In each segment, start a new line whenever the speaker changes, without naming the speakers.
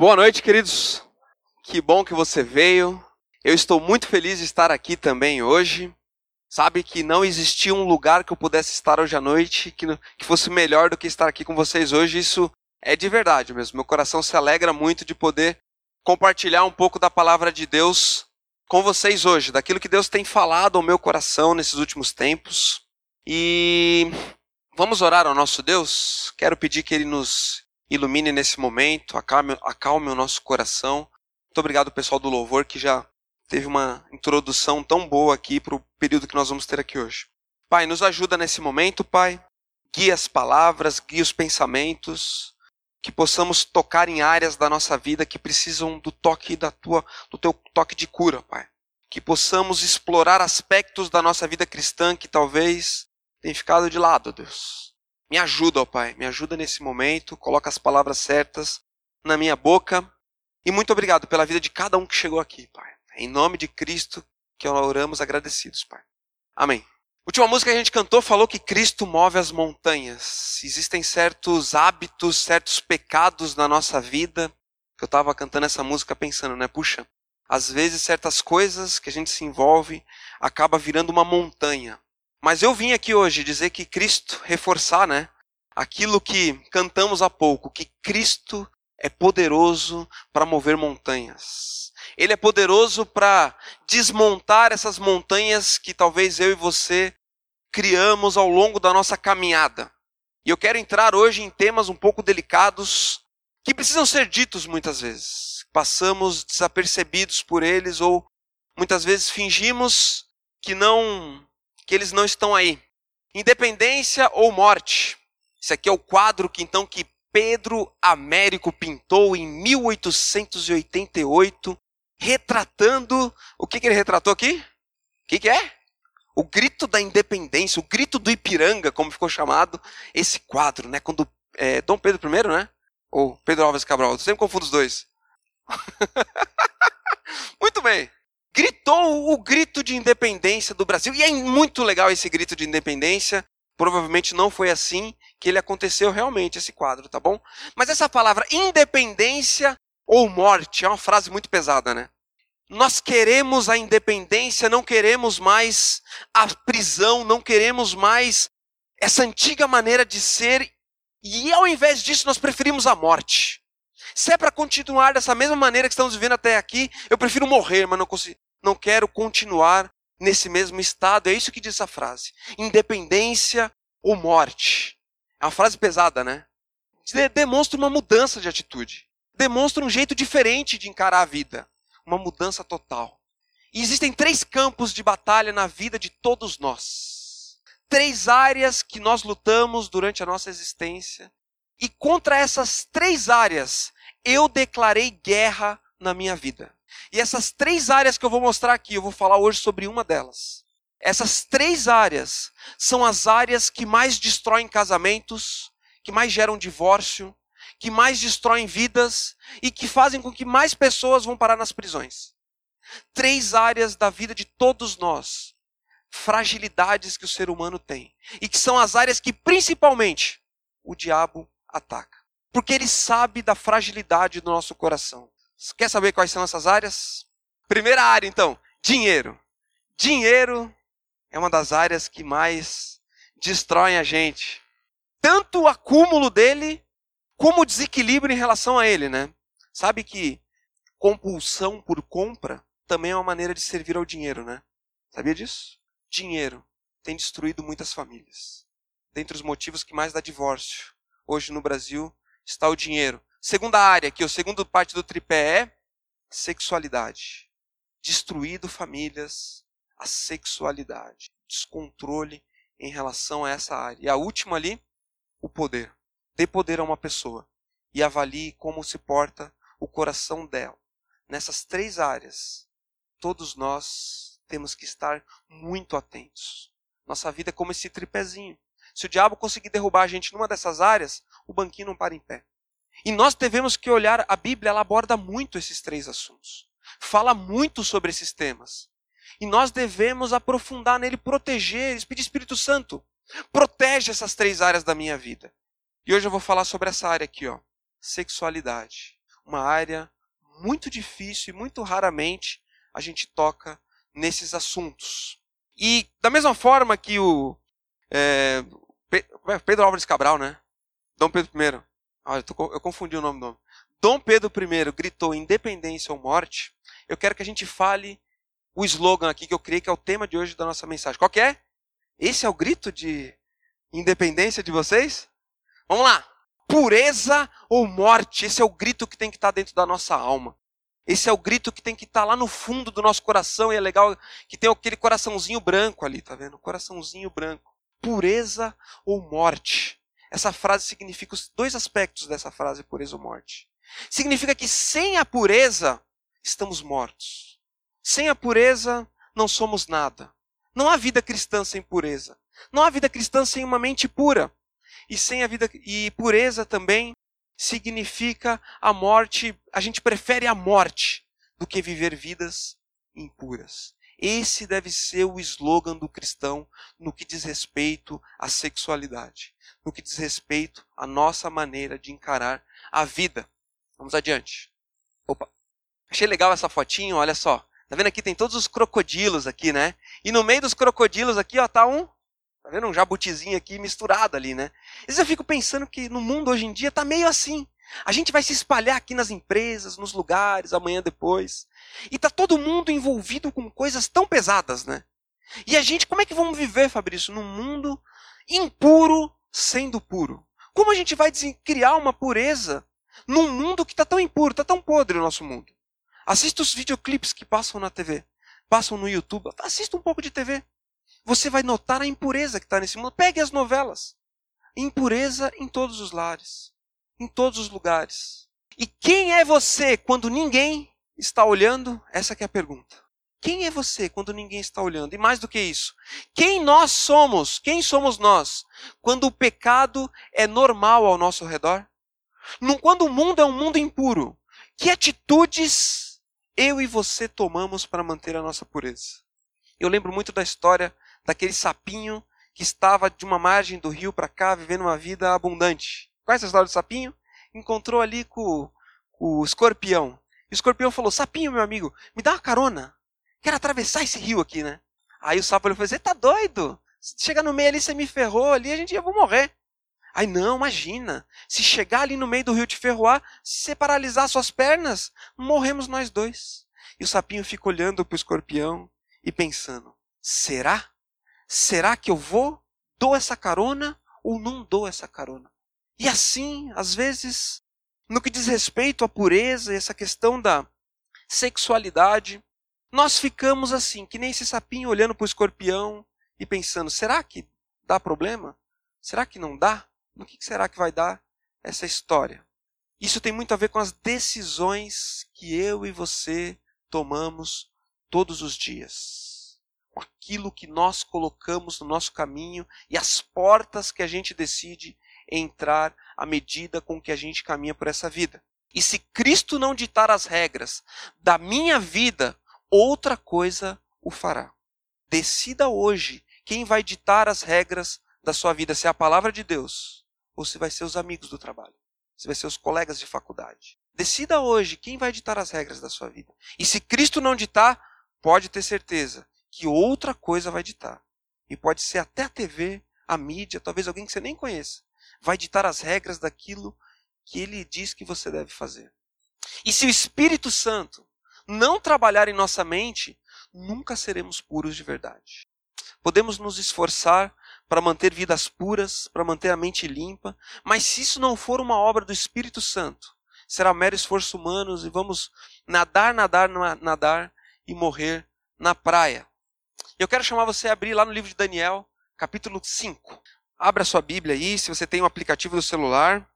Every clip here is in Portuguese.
Boa noite, queridos. Que bom que você veio. Eu estou muito feliz de estar aqui também hoje. Sabe que não existia um lugar que eu pudesse estar hoje à noite que, que fosse melhor do que estar aqui com vocês hoje. Isso é de verdade mesmo. Meu coração se alegra muito de poder compartilhar um pouco da palavra de Deus com vocês hoje, daquilo que Deus tem falado ao meu coração nesses últimos tempos. E vamos orar ao nosso Deus? Quero pedir que Ele nos ilumine nesse momento, acalme, acalme o nosso coração. Muito obrigado, pessoal do louvor, que já teve uma introdução tão boa aqui para o período que nós vamos ter aqui hoje. Pai, nos ajuda nesse momento, Pai. Guia as palavras, guia os pensamentos, que possamos tocar em áreas da nossa vida que precisam do toque da tua, do teu toque de cura, Pai. Que possamos explorar aspectos da nossa vida cristã que talvez tenham ficado de lado, Deus. Me ajuda, ó Pai, me ajuda nesse momento, coloca as palavras certas na minha boca. E muito obrigado pela vida de cada um que chegou aqui, Pai. Em nome de Cristo que oramos agradecidos, Pai. Amém. Última música que a gente cantou falou que Cristo move as montanhas. Existem certos hábitos, certos pecados na nossa vida. Eu estava cantando essa música pensando, né? Puxa, às vezes certas coisas que a gente se envolve acaba virando uma montanha. Mas eu vim aqui hoje dizer que Cristo reforçar, né? Aquilo que cantamos há pouco, que Cristo é poderoso para mover montanhas. Ele é poderoso para desmontar essas montanhas que talvez eu e você criamos ao longo da nossa caminhada. E eu quero entrar hoje em temas um pouco delicados que precisam ser ditos muitas vezes. Passamos desapercebidos por eles ou muitas vezes fingimos que não que eles não estão aí. Independência ou morte. Esse aqui é o quadro que então que Pedro Américo pintou em 1888, retratando. O que, que ele retratou aqui? O que, que é? O grito da independência, o grito do Ipiranga, como ficou chamado esse quadro, né? Quando é, Dom Pedro I, né? Ou Pedro Alves Cabral, eu sempre confundo os dois. muito bem. Gritou o grito de independência do Brasil. E é muito legal esse grito de independência. Provavelmente não foi assim que ele aconteceu realmente, esse quadro, tá bom? Mas essa palavra independência ou morte é uma frase muito pesada, né? Nós queremos a independência, não queremos mais a prisão, não queremos mais essa antiga maneira de ser, e ao invés disso nós preferimos a morte. Se é para continuar dessa mesma maneira que estamos vivendo até aqui, eu prefiro morrer, mas não, consigo, não quero continuar nesse mesmo estado. É isso que diz a frase: independência ou morte. É uma frase pesada, né? Demonstra uma mudança de atitude. Demonstra um jeito diferente de encarar a vida. Uma mudança total. E existem três campos de batalha na vida de todos nós. Três áreas que nós lutamos durante a nossa existência. E contra essas três áreas, eu declarei guerra na minha vida. E essas três áreas que eu vou mostrar aqui, eu vou falar hoje sobre uma delas. Essas três áreas são as áreas que mais destroem casamentos, que mais geram divórcio, que mais destroem vidas e que fazem com que mais pessoas vão parar nas prisões. Três áreas da vida de todos nós, fragilidades que o ser humano tem, e que são as áreas que principalmente o diabo ataca. Porque ele sabe da fragilidade do nosso coração. Quer saber quais são essas áreas? Primeira área, então, dinheiro. Dinheiro é uma das áreas que mais destroem a gente. Tanto o acúmulo dele, como o desequilíbrio em relação a ele, né? Sabe que compulsão por compra também é uma maneira de servir ao dinheiro, né? Sabia disso? Dinheiro tem destruído muitas famílias. Dentre os motivos que mais dá divórcio hoje no Brasil está o dinheiro. Segunda área, que o segundo parte do tripé é sexualidade. Destruído famílias, a sexualidade, descontrole em relação a essa área. E a última ali, o poder. Dê poder a uma pessoa e avalie como se porta o coração dela. Nessas três áreas, todos nós temos que estar muito atentos. Nossa vida é como esse tripézinho. Se o diabo conseguir derrubar a gente numa dessas áreas, o banquinho não para em pé. E nós devemos que olhar, a Bíblia ela aborda muito esses três assuntos. Fala muito sobre esses temas. E nós devemos aprofundar nele, proteger, pedir Espírito Santo, protege essas três áreas da minha vida. E hoje eu vou falar sobre essa área aqui, ó, sexualidade. uma área muito difícil e muito raramente a gente toca nesses assuntos. E da mesma forma que o é, Pedro Álvares Cabral, né? Dom Pedro I. Ah, eu, eu confundi o nome do nome. Dom Pedro I gritou independência ou morte. Eu quero que a gente fale o slogan aqui que eu criei, que é o tema de hoje da nossa mensagem. Qual que é? Esse é o grito de independência de vocês? Vamos lá! Pureza ou morte? Esse é o grito que tem que estar dentro da nossa alma. Esse é o grito que tem que estar lá no fundo do nosso coração. E é legal que tem aquele coraçãozinho branco ali, tá vendo? Coraçãozinho branco. Pureza ou morte? Essa frase significa os dois aspectos dessa frase, pureza ou morte. Significa que sem a pureza, estamos mortos. Sem a pureza, não somos nada. Não há vida cristã sem pureza. Não há vida cristã sem uma mente pura. E sem a vida e pureza também significa a morte, a gente prefere a morte do que viver vidas impuras. Esse deve ser o slogan do cristão no que diz respeito à sexualidade, no que diz respeito à nossa maneira de encarar a vida. Vamos adiante. Opa. Achei legal essa fotinho, olha só. Tá vendo aqui tem todos os crocodilos aqui, né? E no meio dos crocodilos aqui, ó, tá um Tá vendo? Um jabutizinho aqui misturado ali, né? Vezes eu fico pensando que no mundo hoje em dia tá meio assim. A gente vai se espalhar aqui nas empresas, nos lugares, amanhã depois. E tá todo mundo envolvido com coisas tão pesadas, né? E a gente, como é que vamos viver, Fabrício, num mundo impuro sendo puro? Como a gente vai criar uma pureza num mundo que está tão impuro, está tão podre o nosso mundo? Assista os videoclipes que passam na TV, passam no YouTube, assista um pouco de TV você vai notar a impureza que está nesse mundo. Pegue as novelas. Impureza em todos os lares, em todos os lugares. E quem é você quando ninguém está olhando? Essa é a pergunta. Quem é você quando ninguém está olhando? E mais do que isso, quem nós somos? Quem somos nós quando o pecado é normal ao nosso redor? Quando o mundo é um mundo impuro, que atitudes eu e você tomamos para manter a nossa pureza? Eu lembro muito da história daquele sapinho que estava de uma margem do rio para cá vivendo uma vida abundante. É essa história do sapinho? Encontrou ali com, com o escorpião. E o escorpião falou: Sapinho, meu amigo, me dá uma carona. Quero atravessar esse rio aqui, né? Aí o sapo falou: Você tá doido? Chegar no meio ali, você me ferrou ali, a gente ia vou morrer. Aí não, imagina. Se chegar ali no meio do rio te ferroar, se você paralisar suas pernas, morremos nós dois. E o sapinho fica olhando para o escorpião e pensando: será? será que eu vou? Dou essa carona ou não dou essa carona? E assim, às vezes, no que diz respeito à pureza e essa questão da sexualidade, nós ficamos assim, que nem esse sapinho olhando para o escorpião e pensando: será que dá problema? Será que não dá? No que será que vai dar essa história? Isso tem muito a ver com as decisões que eu e você tomamos todos os dias com aquilo que nós colocamos no nosso caminho e as portas que a gente decide entrar à medida com que a gente caminha por essa vida. E se Cristo não ditar as regras da minha vida, outra coisa o fará. Decida hoje quem vai ditar as regras da sua vida, se é a palavra de Deus ou se vai ser os amigos do trabalho, se vai ser os colegas de faculdade. Decida hoje quem vai ditar as regras da sua vida. E se Cristo não ditar, pode ter certeza que outra coisa vai ditar. E pode ser até a TV, a mídia, talvez alguém que você nem conheça, vai ditar as regras daquilo que ele diz que você deve fazer. E se o Espírito Santo não trabalhar em nossa mente, nunca seremos puros de verdade. Podemos nos esforçar para manter vidas puras, para manter a mente limpa, mas se isso não for uma obra do Espírito Santo, será mero esforço humano e vamos nadar, nadar, nadar e morrer na praia. Eu quero chamar você a abrir lá no livro de Daniel, capítulo 5. Abra sua Bíblia aí, se você tem um aplicativo do celular.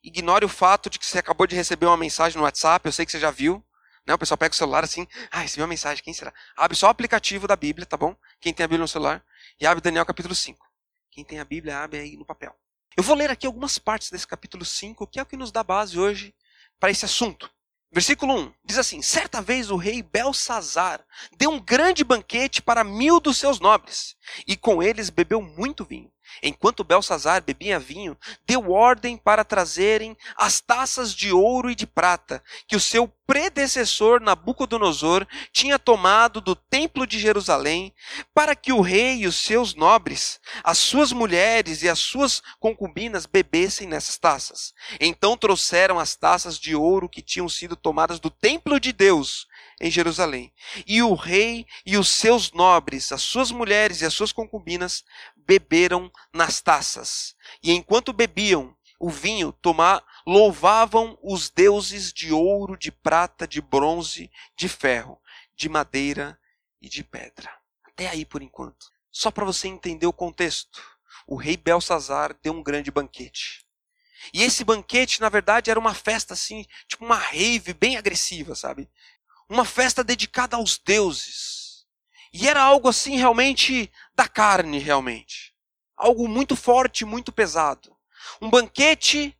Ignore o fato de que você acabou de receber uma mensagem no WhatsApp, eu sei que você já viu. Né? O pessoal pega o celular assim, ah, recebi uma mensagem, quem será? Abre só o aplicativo da Bíblia, tá bom? Quem tem a Bíblia no celular. E abre Daniel capítulo 5. Quem tem a Bíblia, abre aí no papel. Eu vou ler aqui algumas partes desse capítulo 5, que é o que nos dá base hoje para esse assunto. Versículo 1 diz assim: Certa vez o rei Belsazar deu um grande banquete para mil dos seus nobres, e com eles bebeu muito vinho. Enquanto Belsazar bebia vinho, deu ordem para trazerem as taças de ouro e de prata que o seu predecessor Nabucodonosor tinha tomado do templo de Jerusalém, para que o rei e os seus nobres, as suas mulheres e as suas concubinas bebessem nessas taças. Então trouxeram as taças de ouro que tinham sido tomadas do templo de Deus em Jerusalém. E o rei e os seus nobres, as suas mulheres e as suas concubinas beberam nas taças. E enquanto bebiam o vinho, tomar, louvavam os deuses de ouro, de prata, de bronze, de ferro, de madeira e de pedra. Até aí por enquanto. Só para você entender o contexto. O rei Belsazar deu um grande banquete. E esse banquete, na verdade, era uma festa assim, tipo uma rave bem agressiva, sabe? Uma festa dedicada aos deuses. E era algo assim realmente da carne, realmente. Algo muito forte, muito pesado. Um banquete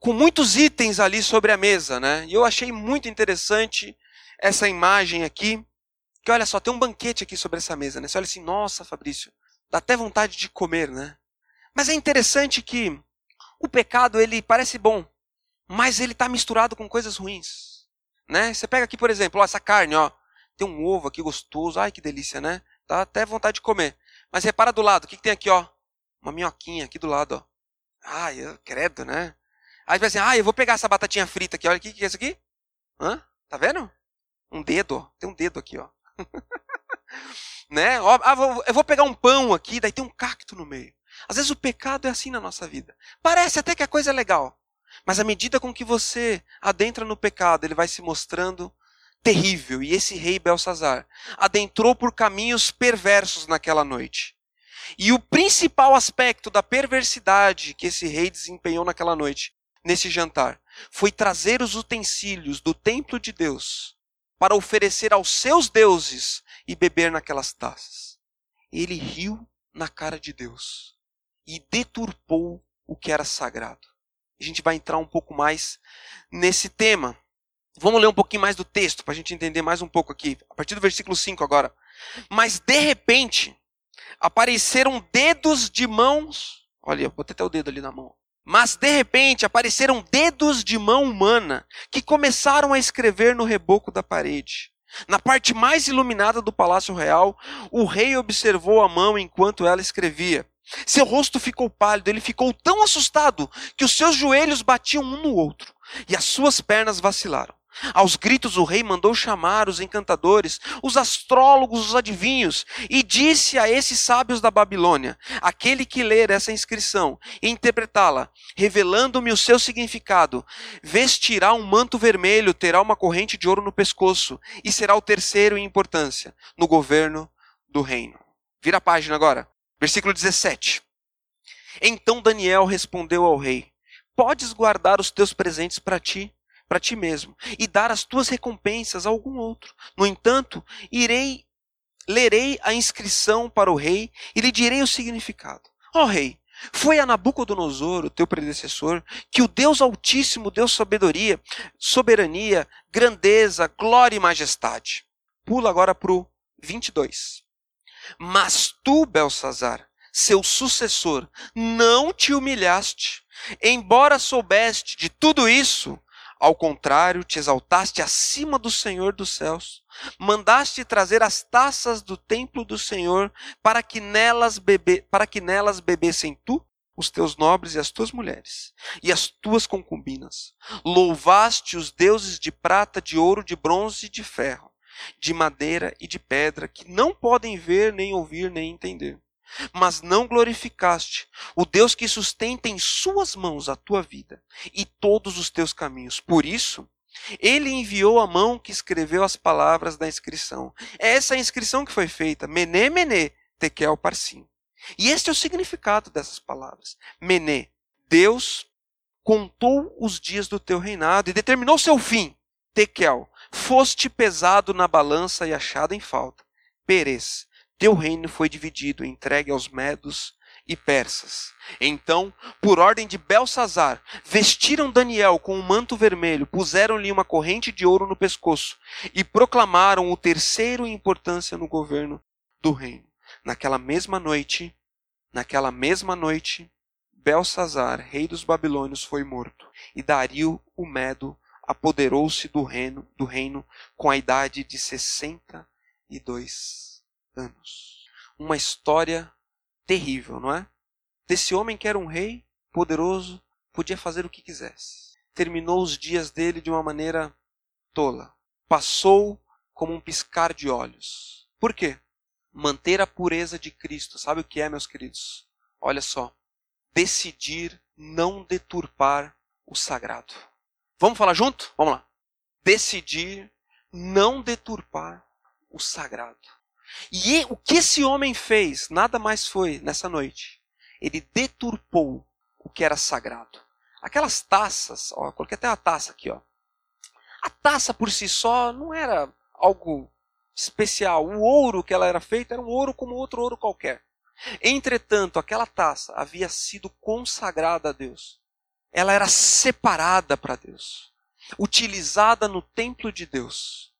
com muitos itens ali sobre a mesa, né? E eu achei muito interessante essa imagem aqui, que olha só, tem um banquete aqui sobre essa mesa, né? Você olha assim, nossa, Fabrício, dá até vontade de comer, né? Mas é interessante que o pecado, ele parece bom, mas ele está misturado com coisas ruins. Né? Você pega aqui, por exemplo, ó, essa carne, ó, tem um ovo aqui gostoso, ai que delícia, né? Dá até vontade de comer. Mas repara do lado, o que, que tem aqui, ó? Uma minhoquinha aqui do lado, ó. Ai, eu credo, né? Aí você assim, ah, eu vou pegar essa batatinha frita aqui, olha o que é isso aqui? Hã? Tá vendo? Um dedo, ó. Tem um dedo aqui, ó. né? Ó, ah, vou, eu vou pegar um pão aqui, daí tem um cacto no meio. Às vezes o pecado é assim na nossa vida. Parece até que a coisa é legal. Mas à medida com que você adentra no pecado, ele vai se mostrando terrível. E esse rei Belsazar adentrou por caminhos perversos naquela noite. E o principal aspecto da perversidade que esse rei desempenhou naquela noite, nesse jantar, foi trazer os utensílios do templo de Deus para oferecer aos seus deuses e beber naquelas taças. Ele riu na cara de Deus e deturpou o que era sagrado a gente vai entrar um pouco mais nesse tema. Vamos ler um pouquinho mais do texto para a gente entender mais um pouco aqui. A partir do versículo 5 agora. Mas de repente apareceram dedos de mãos. Olha, eu botei até o dedo ali na mão. Mas de repente apareceram dedos de mão humana que começaram a escrever no reboco da parede. Na parte mais iluminada do palácio real, o rei observou a mão enquanto ela escrevia. Seu rosto ficou pálido, ele ficou tão assustado que os seus joelhos batiam um no outro e as suas pernas vacilaram. Aos gritos, o rei mandou chamar os encantadores, os astrólogos, os adivinhos, e disse a esses sábios da Babilônia: aquele que ler essa inscrição e interpretá-la, revelando-me o seu significado, vestirá um manto vermelho, terá uma corrente de ouro no pescoço, e será o terceiro em importância no governo do reino. Vira a página agora. Versículo 17. Então Daniel respondeu ao rei: Podes guardar os teus presentes para ti, para ti mesmo, e dar as tuas recompensas a algum outro. No entanto, irei lerei a inscrição para o rei e lhe direi o significado. Ó oh, rei, foi a Nabucodonosor, o teu predecessor, que o Deus Altíssimo deu sabedoria, soberania, grandeza, glória e majestade. Pula agora para o 22. Mas tu, Belsazar, seu sucessor, não te humilhaste, embora soubeste de tudo isso, ao contrário, te exaltaste acima do Senhor dos céus, mandaste trazer as taças do templo do Senhor para que nelas bebe, para que nelas bebessem tu, os teus nobres e as tuas mulheres, e as tuas concubinas. Louvaste os deuses de prata, de ouro, de bronze e de ferro de madeira e de pedra, que não podem ver, nem ouvir, nem entender. Mas não glorificaste o Deus que sustenta em suas mãos a tua vida e todos os teus caminhos. Por isso, ele enviou a mão que escreveu as palavras da inscrição. É essa a inscrição que foi feita, Mené, Mené, Tekel, Parsim. E este é o significado dessas palavras. Mené, Deus contou os dias do teu reinado e determinou seu fim. Tekel, Foste pesado na balança e achado em falta. Peres, teu reino foi dividido, entregue aos medos e persas. Então, por ordem de Belsazar, vestiram Daniel com um manto vermelho, puseram-lhe uma corrente de ouro no pescoço e proclamaram o terceiro em importância no governo do reino. Naquela mesma noite, Naquela mesma noite, Belsazar, rei dos babilônios, foi morto, e Dario, o Medo, apoderou-se do reino, do reino com a idade de 62 anos. Uma história terrível, não é? Desse homem que era um rei poderoso, podia fazer o que quisesse. Terminou os dias dele de uma maneira tola. Passou como um piscar de olhos. Por quê? Manter a pureza de Cristo. Sabe o que é, meus queridos? Olha só. Decidir não deturpar o sagrado. Vamos falar junto? Vamos lá. Decidir não deturpar o sagrado. E o que esse homem fez nada mais foi nessa noite. Ele deturpou o que era sagrado. Aquelas taças, ó, coloquei até a taça aqui, ó. A taça por si só não era algo especial. O ouro que ela era feita era um ouro como outro ouro qualquer. Entretanto, aquela taça havia sido consagrada a Deus. Ela era separada para Deus, utilizada no templo de Deus.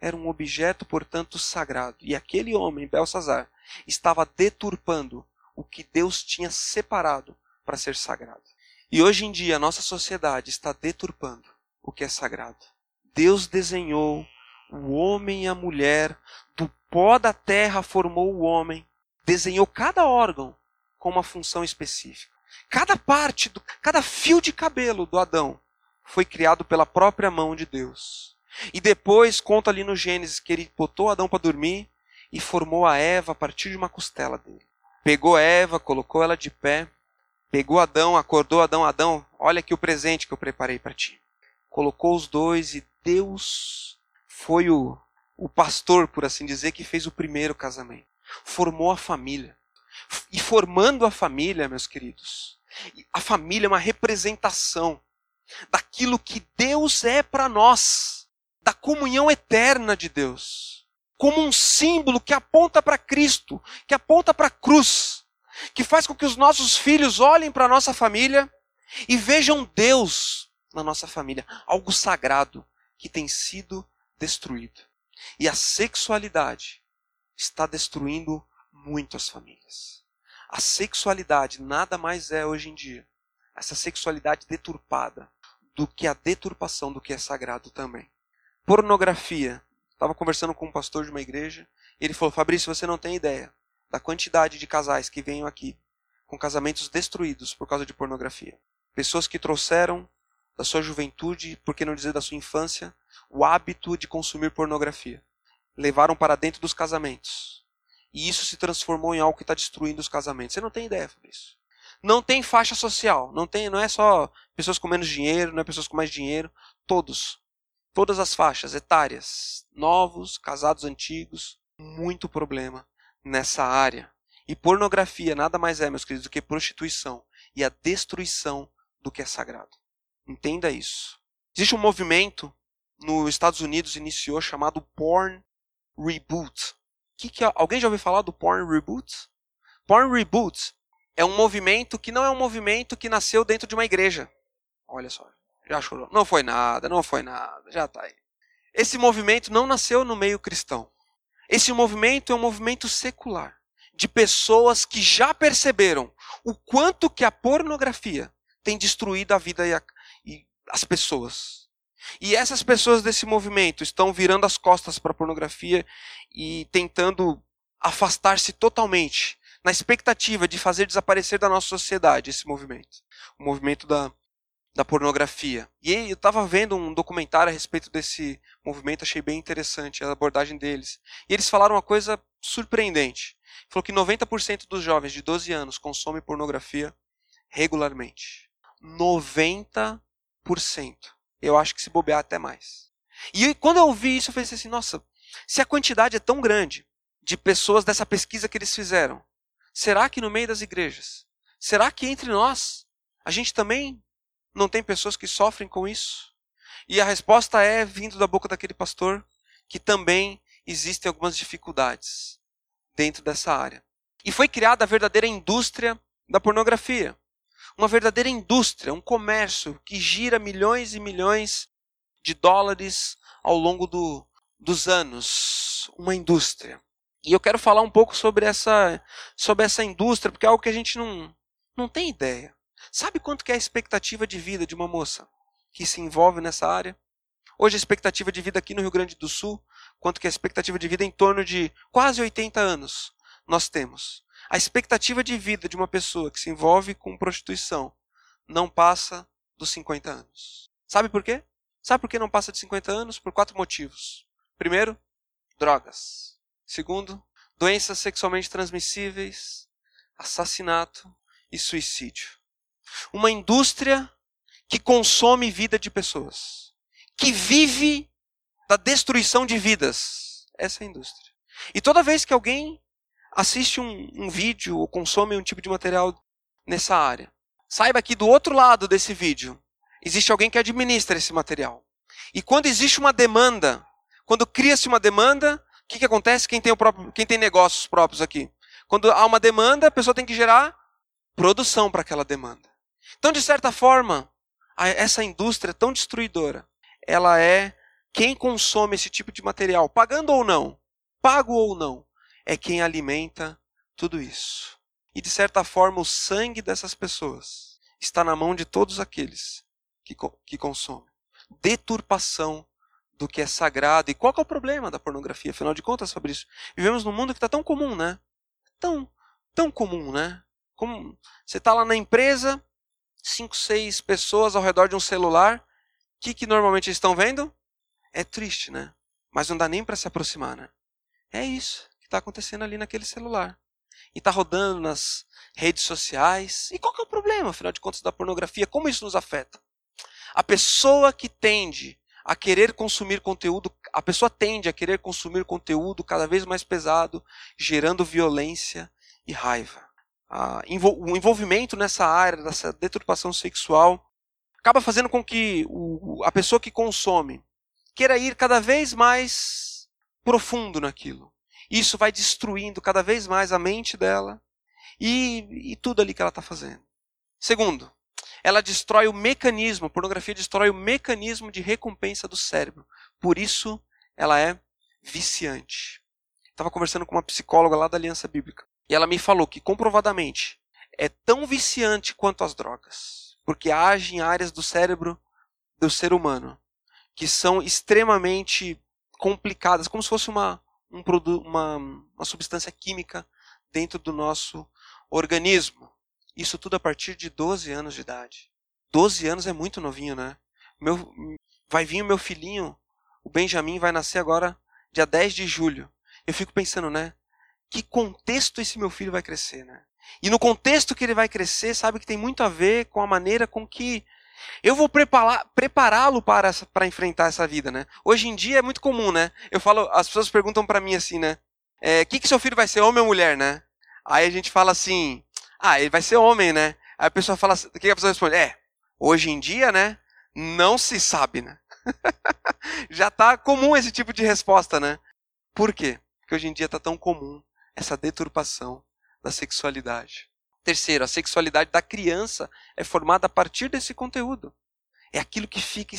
Era um objeto, portanto, sagrado. E aquele homem, Belsazar, estava deturpando o que Deus tinha separado para ser sagrado. E hoje em dia a nossa sociedade está deturpando o que é sagrado. Deus desenhou o homem e a mulher, do pó da terra formou o homem, desenhou cada órgão com uma função específica. Cada parte, do, cada fio de cabelo do Adão foi criado pela própria mão de Deus. E depois conta ali no Gênesis que ele botou Adão para dormir e formou a Eva a partir de uma costela dele. Pegou Eva, colocou ela de pé, pegou Adão, acordou Adão, Adão, olha aqui o presente que eu preparei para ti. Colocou os dois e Deus foi o, o pastor, por assim dizer, que fez o primeiro casamento. Formou a família. E formando a família, meus queridos, a família é uma representação daquilo que Deus é para nós, da comunhão eterna de Deus, como um símbolo que aponta para Cristo, que aponta para a cruz, que faz com que os nossos filhos olhem para a nossa família e vejam Deus na nossa família, algo sagrado que tem sido destruído. E a sexualidade está destruindo muito as famílias. A sexualidade nada mais é hoje em dia essa sexualidade deturpada do que a deturpação do que é sagrado também. Pornografia. Estava conversando com um pastor de uma igreja e ele falou: Fabrício, você não tem ideia da quantidade de casais que vêm aqui com casamentos destruídos por causa de pornografia. Pessoas que trouxeram da sua juventude, por que não dizer da sua infância, o hábito de consumir pornografia. Levaram para dentro dos casamentos. E isso se transformou em algo que está destruindo os casamentos. Você não tem ideia isso. Não tem faixa social. Não, tem, não é só pessoas com menos dinheiro, não é pessoas com mais dinheiro. Todos. Todas as faixas etárias. Novos, casados antigos. Muito problema nessa área. E pornografia nada mais é, meus queridos, do que prostituição e a destruição do que é sagrado. Entenda isso. Existe um movimento nos Estados Unidos iniciou chamado Porn Reboot. Que que, é? alguém já ouviu falar do Porn Reboot? Porn Reboot é um movimento que não é um movimento que nasceu dentro de uma igreja. Olha só, já chorou. Não foi nada, não foi nada, já está aí. Esse movimento não nasceu no meio cristão. Esse movimento é um movimento secular, de pessoas que já perceberam o quanto que a pornografia tem destruído a vida e, a, e as pessoas. E essas pessoas desse movimento estão virando as costas para a pornografia e tentando afastar-se totalmente, na expectativa de fazer desaparecer da nossa sociedade esse movimento o movimento da, da pornografia. E eu estava vendo um documentário a respeito desse movimento, achei bem interessante a abordagem deles. E eles falaram uma coisa surpreendente. Falou que 90% dos jovens de 12 anos consomem pornografia regularmente. 90%. Eu acho que se bobear até mais. E quando eu ouvi isso, eu pensei assim: nossa, se a quantidade é tão grande de pessoas dessa pesquisa que eles fizeram, será que no meio das igrejas, será que entre nós, a gente também não tem pessoas que sofrem com isso? E a resposta é vindo da boca daquele pastor que também existem algumas dificuldades dentro dessa área. E foi criada a verdadeira indústria da pornografia uma verdadeira indústria, um comércio que gira milhões e milhões de dólares ao longo do, dos anos. Uma indústria. E eu quero falar um pouco sobre essa, sobre essa indústria, porque é algo que a gente não, não tem ideia. Sabe quanto que é a expectativa de vida de uma moça que se envolve nessa área? Hoje a expectativa de vida aqui no Rio Grande do Sul, quanto que é a expectativa de vida em torno de quase 80 anos nós temos. A expectativa de vida de uma pessoa que se envolve com prostituição não passa dos 50 anos. Sabe por quê? Sabe por que não passa de 50 anos? Por quatro motivos. Primeiro, drogas. Segundo, doenças sexualmente transmissíveis, assassinato e suicídio. Uma indústria que consome vida de pessoas, que vive da destruição de vidas. Essa é a indústria. E toda vez que alguém assiste um, um vídeo ou consome um tipo de material nessa área, saiba que do outro lado desse vídeo existe alguém que administra esse material. E quando existe uma demanda, quando cria-se uma demanda, o que, que acontece? Quem tem, o próprio, quem tem negócios próprios aqui? Quando há uma demanda, a pessoa tem que gerar produção para aquela demanda. Então, de certa forma, essa indústria tão destruidora, ela é quem consome esse tipo de material, pagando ou não, pago ou não, é quem alimenta tudo isso. E de certa forma, o sangue dessas pessoas está na mão de todos aqueles que, que consomem. Deturpação do que é sagrado. E qual é o problema da pornografia, afinal de contas, isso? Vivemos num mundo que está tão comum, né? Tão, tão comum, né? Como você está lá na empresa, cinco, seis pessoas ao redor de um celular, o que, que normalmente estão vendo? É triste, né? Mas não dá nem para se aproximar, né? É isso que está acontecendo ali naquele celular. E está rodando nas redes sociais. E qual que é o problema, afinal de contas, da pornografia? Como isso nos afeta? A pessoa que tende a querer consumir conteúdo, a pessoa tende a querer consumir conteúdo cada vez mais pesado, gerando violência e raiva. o envolvimento nessa área, dessa deturpação sexual, acaba fazendo com que a pessoa que consome queira ir cada vez mais profundo naquilo. Isso vai destruindo cada vez mais a mente dela e, e tudo ali que ela está fazendo. Segundo, ela destrói o mecanismo, a pornografia destrói o mecanismo de recompensa do cérebro. Por isso, ela é viciante. Estava conversando com uma psicóloga lá da Aliança Bíblica. E ela me falou que, comprovadamente, é tão viciante quanto as drogas. Porque age em áreas do cérebro do ser humano que são extremamente complicadas, como se fosse uma, um uma, uma substância química dentro do nosso organismo. Isso tudo a partir de 12 anos de idade. 12 anos é muito novinho, né? Meu, vai vir o meu filhinho, o Benjamin vai nascer agora dia 10 de julho. Eu fico pensando, né? Que contexto esse meu filho vai crescer, né? E no contexto que ele vai crescer, sabe que tem muito a ver com a maneira com que eu vou prepará-lo para, para enfrentar essa vida, né? Hoje em dia é muito comum, né? Eu falo, as pessoas perguntam para mim assim, né? O é, que, que seu filho vai ser, homem ou mulher, né? Aí a gente fala assim, ah, ele vai ser homem, né? Aí a pessoa fala, o que a pessoa responde? É, hoje em dia, né? Não se sabe, né? Já tá comum esse tipo de resposta, né? Por quê? Porque hoje em dia tá tão comum essa deturpação da sexualidade. Terceiro, a sexualidade da criança é formada a partir desse conteúdo. É aquilo que fica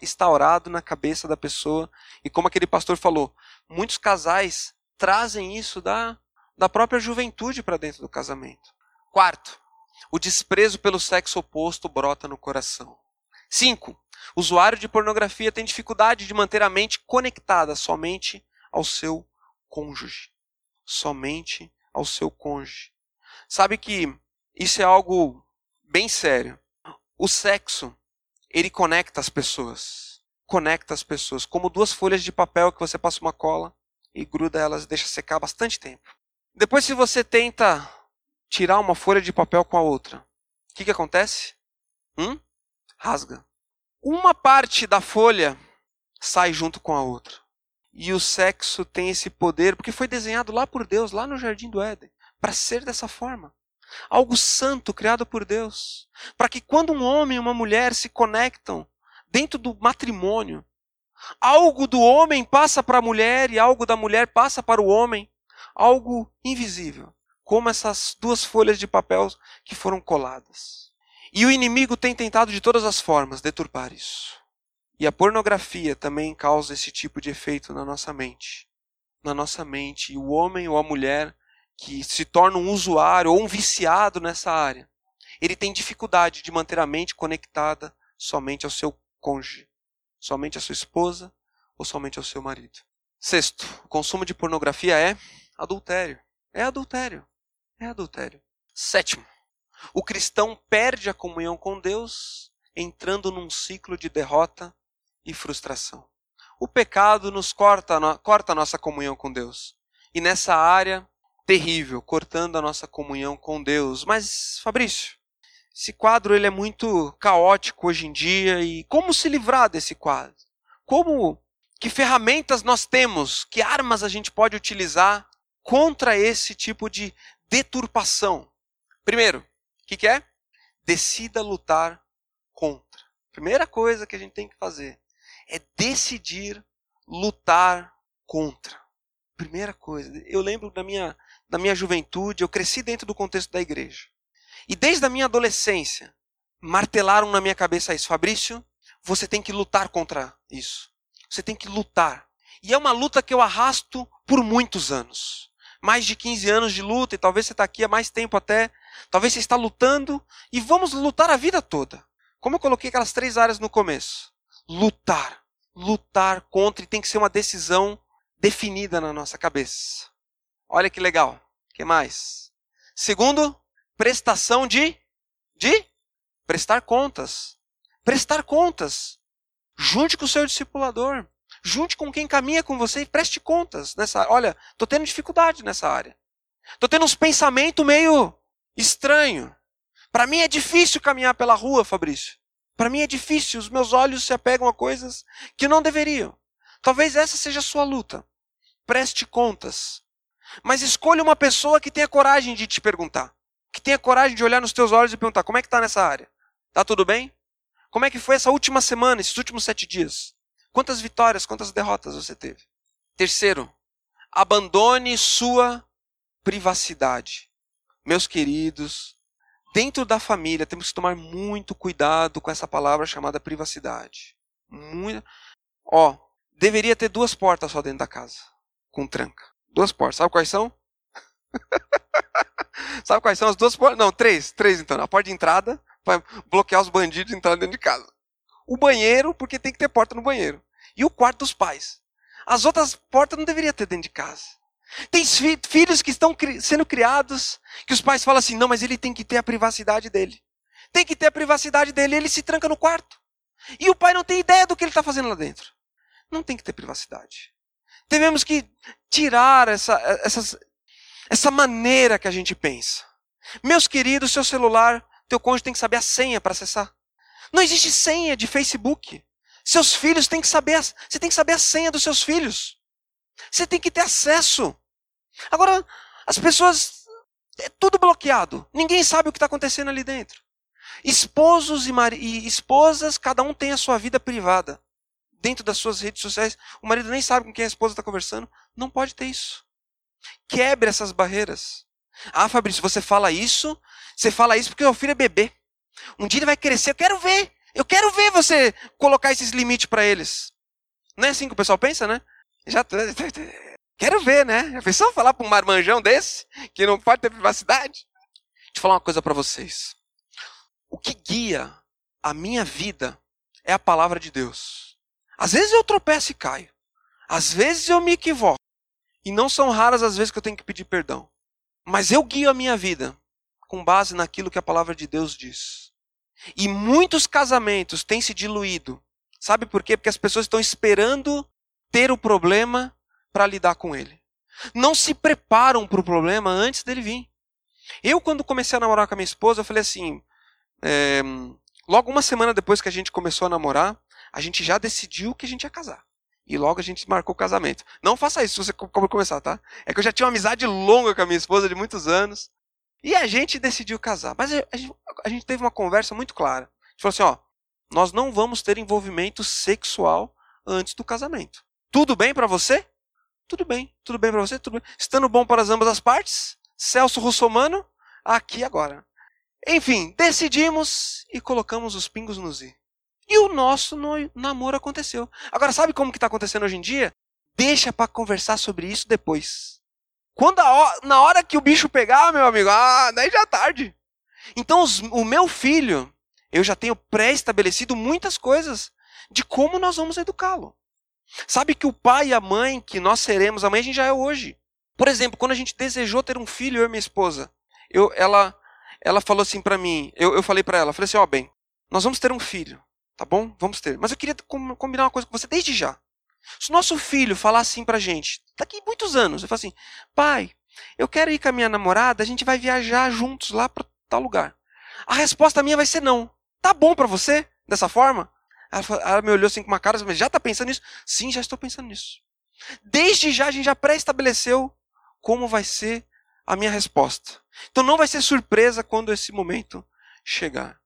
instaurado na cabeça da pessoa. E como aquele pastor falou, muitos casais trazem isso da, da própria juventude para dentro do casamento. Quarto, o desprezo pelo sexo oposto brota no coração. Cinco, o usuário de pornografia tem dificuldade de manter a mente conectada somente ao seu cônjuge. Somente ao seu cônjuge. Sabe que isso é algo bem sério. O sexo, ele conecta as pessoas. Conecta as pessoas. Como duas folhas de papel que você passa uma cola e gruda elas deixa secar bastante tempo. Depois, se você tenta tirar uma folha de papel com a outra, o que, que acontece? Hum? Rasga. Uma parte da folha sai junto com a outra. E o sexo tem esse poder, porque foi desenhado lá por Deus, lá no Jardim do Éden, para ser dessa forma. Algo santo criado por Deus. Para que quando um homem e uma mulher se conectam dentro do matrimônio, algo do homem passa para a mulher e algo da mulher passa para o homem. Algo invisível como essas duas folhas de papel que foram coladas. E o inimigo tem tentado de todas as formas deturpar isso. E a pornografia também causa esse tipo de efeito na nossa mente. na nossa mente. E o homem ou a mulher que se torna um usuário ou um viciado nessa área, ele tem dificuldade de manter a mente conectada somente ao seu cônjuge, somente à sua esposa ou somente ao seu marido. Sexto, o consumo de pornografia é adultério. É adultério. É adultério. Sétimo, o cristão perde a comunhão com Deus, entrando num ciclo de derrota e frustração. O pecado nos corta, corta a nossa comunhão com Deus. E nessa área, terrível, cortando a nossa comunhão com Deus. Mas, Fabrício, esse quadro ele é muito caótico hoje em dia e como se livrar desse quadro? Como que ferramentas nós temos? Que armas a gente pode utilizar contra esse tipo de deturpação? Primeiro, o que, que é? Decida lutar contra. Primeira coisa que a gente tem que fazer é decidir lutar contra. Primeira coisa. Eu lembro da minha, da minha juventude, eu cresci dentro do contexto da igreja. E desde a minha adolescência, martelaram na minha cabeça isso. Fabrício, você tem que lutar contra isso. Você tem que lutar. E é uma luta que eu arrasto por muitos anos. Mais de 15 anos de luta, e talvez você está aqui há mais tempo até. Talvez você está lutando, e vamos lutar a vida toda. Como eu coloquei aquelas três áreas no começo. Lutar. Lutar contra, e tem que ser uma decisão definida na nossa cabeça. Olha que legal. Que mais? Segundo, prestação de de prestar contas. Prestar contas. Junte com o seu discipulador. Junte com quem caminha com você e preste contas nessa. Olha, tô tendo dificuldade nessa área. Tô tendo uns pensamentos meio estranho. Para mim é difícil caminhar pela rua, Fabrício. Para mim é difícil, os meus olhos se apegam a coisas que não deveriam. Talvez essa seja a sua luta. Preste contas. Mas escolha uma pessoa que tenha coragem de te perguntar que tenha coragem de olhar nos teus olhos e perguntar: como é que está nessa área? Tá tudo bem? Como é que foi essa última semana, esses últimos sete dias? Quantas vitórias, quantas derrotas você teve? Terceiro, abandone sua privacidade. Meus queridos, dentro da família temos que tomar muito cuidado com essa palavra chamada privacidade. Muito... Ó, deveria ter duas portas só dentro da casa, com tranca. Duas portas. Sabe quais são? Sabe quais são as duas portas? Não, três. Três então. A porta de entrada para bloquear os bandidos entrando dentro de casa. O banheiro, porque tem que ter porta no banheiro. E o quarto dos pais. As outras portas não deveria ter dentro de casa. Tem filhos que estão sendo criados que os pais falam assim: não, mas ele tem que ter a privacidade dele. Tem que ter a privacidade dele, ele se tranca no quarto. E o pai não tem ideia do que ele está fazendo lá dentro. Não tem que ter privacidade. Devemos que tirar essa, essas essa maneira que a gente pensa. Meus queridos, seu celular, teu cônjuge tem que saber a senha para acessar. Não existe senha de Facebook. Seus filhos têm que saber, você tem que saber a senha dos seus filhos. Você tem que ter acesso. Agora, as pessoas é tudo bloqueado. Ninguém sabe o que está acontecendo ali dentro. Esposos e, e, esposas, cada um tem a sua vida privada. Dentro das suas redes sociais, o marido nem sabe com quem a esposa está conversando. Não pode ter isso. Quebre essas barreiras. Ah, Fabrício, você fala isso? Você fala isso porque o filho é bebê. Um dia ele vai crescer, eu quero ver. Eu quero ver você colocar esses limites para eles. Não é assim que o pessoal pensa, né? Já quero ver, né? A pessoa falar para um marmanjão desse que não pode ter privacidade. Deixa eu falar uma coisa para vocês. O que guia a minha vida é a palavra de Deus. Às vezes eu tropeço e caio. Às vezes eu me equivoco. E não são raras as vezes que eu tenho que pedir perdão. Mas eu guio a minha vida com base naquilo que a palavra de Deus diz. E muitos casamentos têm se diluído. Sabe por quê? Porque as pessoas estão esperando ter o problema para lidar com ele. Não se preparam para o problema antes dele vir. Eu, quando comecei a namorar com a minha esposa, eu falei assim. É, logo uma semana depois que a gente começou a namorar, a gente já decidiu que a gente ia casar. E logo a gente marcou o casamento. Não faça isso se você começar, tá? É que eu já tinha uma amizade longa com a minha esposa de muitos anos. E a gente decidiu casar. Mas a gente, a gente teve uma conversa muito clara. A gente falou assim: ó, nós não vamos ter envolvimento sexual antes do casamento. Tudo bem para você? Tudo bem. Tudo bem para você? Tudo bem. Estando bom para as ambas as partes? Celso Russomano, aqui agora. Enfim, decidimos e colocamos os pingos nos i. E o nosso namoro aconteceu. Agora, sabe como que está acontecendo hoje em dia? Deixa para conversar sobre isso depois. Quando na hora que o bicho pegar, meu amigo, ah, daí já é tarde. Então, os, o meu filho, eu já tenho pré-estabelecido muitas coisas de como nós vamos educá-lo. Sabe que o pai e a mãe que nós seremos amanhã, a gente já é hoje. Por exemplo, quando a gente desejou ter um filho, eu e minha esposa, eu, ela, ela falou assim para mim, eu, eu falei para ela, falei assim, ó, oh, bem, nós vamos ter um filho, tá bom? Vamos ter. Mas eu queria combinar uma coisa com você desde já. Se o nosso filho falar assim pra gente, daqui muitos anos, eu falo assim, pai, eu quero ir com a minha namorada, a gente vai viajar juntos lá para tal lugar. A resposta minha vai ser não. Tá bom para você dessa forma? Ela, ela, me olhou assim com uma cara, mas já tá pensando nisso? Sim, já estou pensando nisso. Desde já a gente já pré-estabeleceu como vai ser a minha resposta. Então não vai ser surpresa quando esse momento chegar.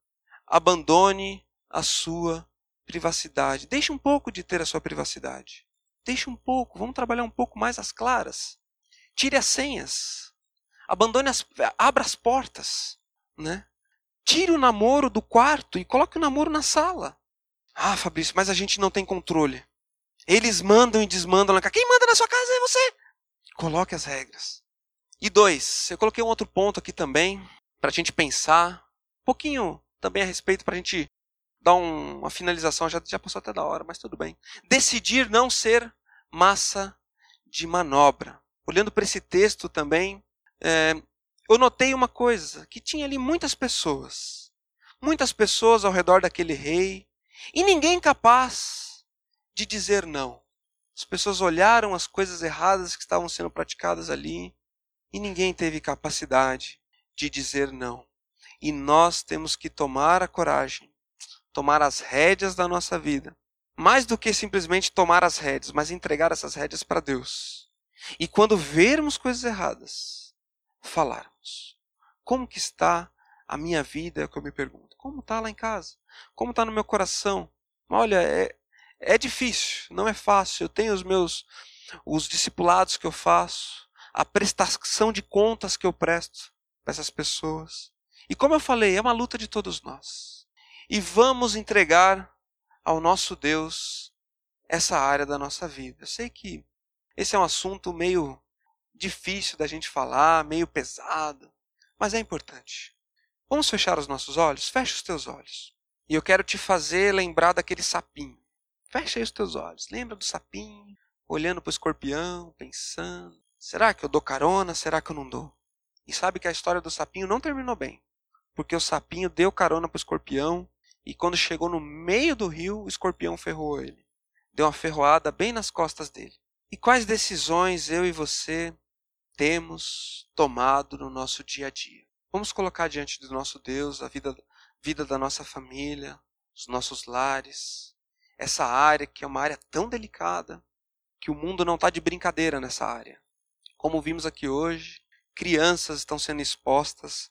Abandone a sua privacidade. Deixe um pouco de ter a sua privacidade. Deixe um pouco, vamos trabalhar um pouco mais as claras. Tire as senhas. Abandone as, abra as portas, né? Tire o namoro do quarto e coloque o namoro na sala. Ah, Fabrício, mas a gente não tem controle. Eles mandam e desmandam lá. Quem manda na sua casa é você. Coloque as regras. E dois, eu coloquei um outro ponto aqui também, para a gente pensar um pouquinho também a respeito, para a gente dar um, uma finalização. Já, já passou até da hora, mas tudo bem. Decidir não ser massa de manobra. Olhando para esse texto também, é, eu notei uma coisa: que tinha ali muitas pessoas. Muitas pessoas ao redor daquele rei, e ninguém capaz de dizer não. As pessoas olharam as coisas erradas que estavam sendo praticadas ali e ninguém teve capacidade de dizer não. E nós temos que tomar a coragem, tomar as rédeas da nossa vida. Mais do que simplesmente tomar as rédeas, mas entregar essas rédeas para Deus. E quando vermos coisas erradas, falarmos. Como que está a minha vida? É o que eu me pergunto. Como está lá em casa? Como está no meu coração? Olha, é, é difícil, não é fácil. Eu tenho os meus os discipulados que eu faço, a prestação de contas que eu presto para essas pessoas. E como eu falei, é uma luta de todos nós. E vamos entregar ao nosso Deus essa área da nossa vida. Eu sei que esse é um assunto meio difícil da gente falar, meio pesado, mas é importante. Vamos fechar os nossos olhos? Feche os teus olhos. E eu quero te fazer lembrar daquele sapinho. Fecha aí os teus olhos. Lembra do sapinho, olhando para o escorpião, pensando: será que eu dou carona? Será que eu não dou? E sabe que a história do sapinho não terminou bem. Porque o sapinho deu carona para o escorpião e quando chegou no meio do rio, o escorpião ferrou ele. Deu uma ferroada bem nas costas dele. E quais decisões eu e você temos tomado no nosso dia a dia? Vamos colocar diante do nosso Deus a vida, vida da nossa família, os nossos lares, essa área que é uma área tão delicada que o mundo não está de brincadeira nessa área. Como vimos aqui hoje, crianças estão sendo expostas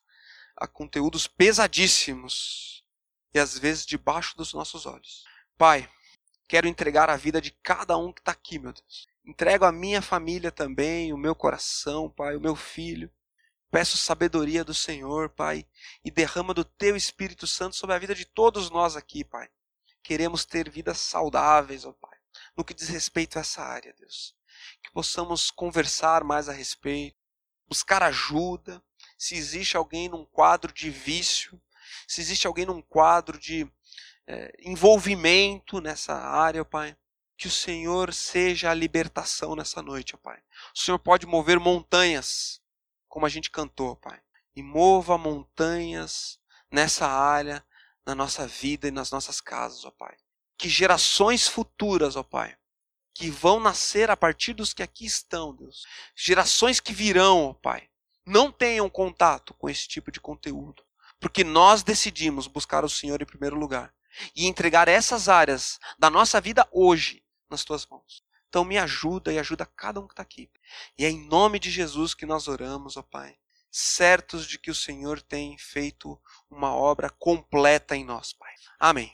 a conteúdos pesadíssimos e às vezes debaixo dos nossos olhos. Pai, quero entregar a vida de cada um que está aqui, meu Deus. Entrego a minha família também, o meu coração, Pai, o meu filho. Peço sabedoria do Senhor, Pai, e derrama do Teu Espírito Santo sobre a vida de todos nós aqui, Pai queremos ter vidas saudáveis, ó Pai, no que diz respeito a essa área, Deus. Que possamos conversar mais a respeito, buscar ajuda, se existe alguém num quadro de vício, se existe alguém num quadro de é, envolvimento nessa área, ó Pai. Que o Senhor seja a libertação nessa noite, ó Pai. O Senhor pode mover montanhas, como a gente cantou, Pai. E mova montanhas nessa área na nossa vida e nas nossas casas, ó Pai. Que gerações futuras, ó Pai, que vão nascer a partir dos que aqui estão, Deus, gerações que virão, ó Pai, não tenham contato com esse tipo de conteúdo, porque nós decidimos buscar o Senhor em primeiro lugar e entregar essas áreas da nossa vida hoje nas tuas mãos. Então me ajuda e ajuda cada um que está aqui. E é em nome de Jesus que nós oramos, ó Pai certos de que o Senhor tem feito uma obra completa em nós, Pai. Amém.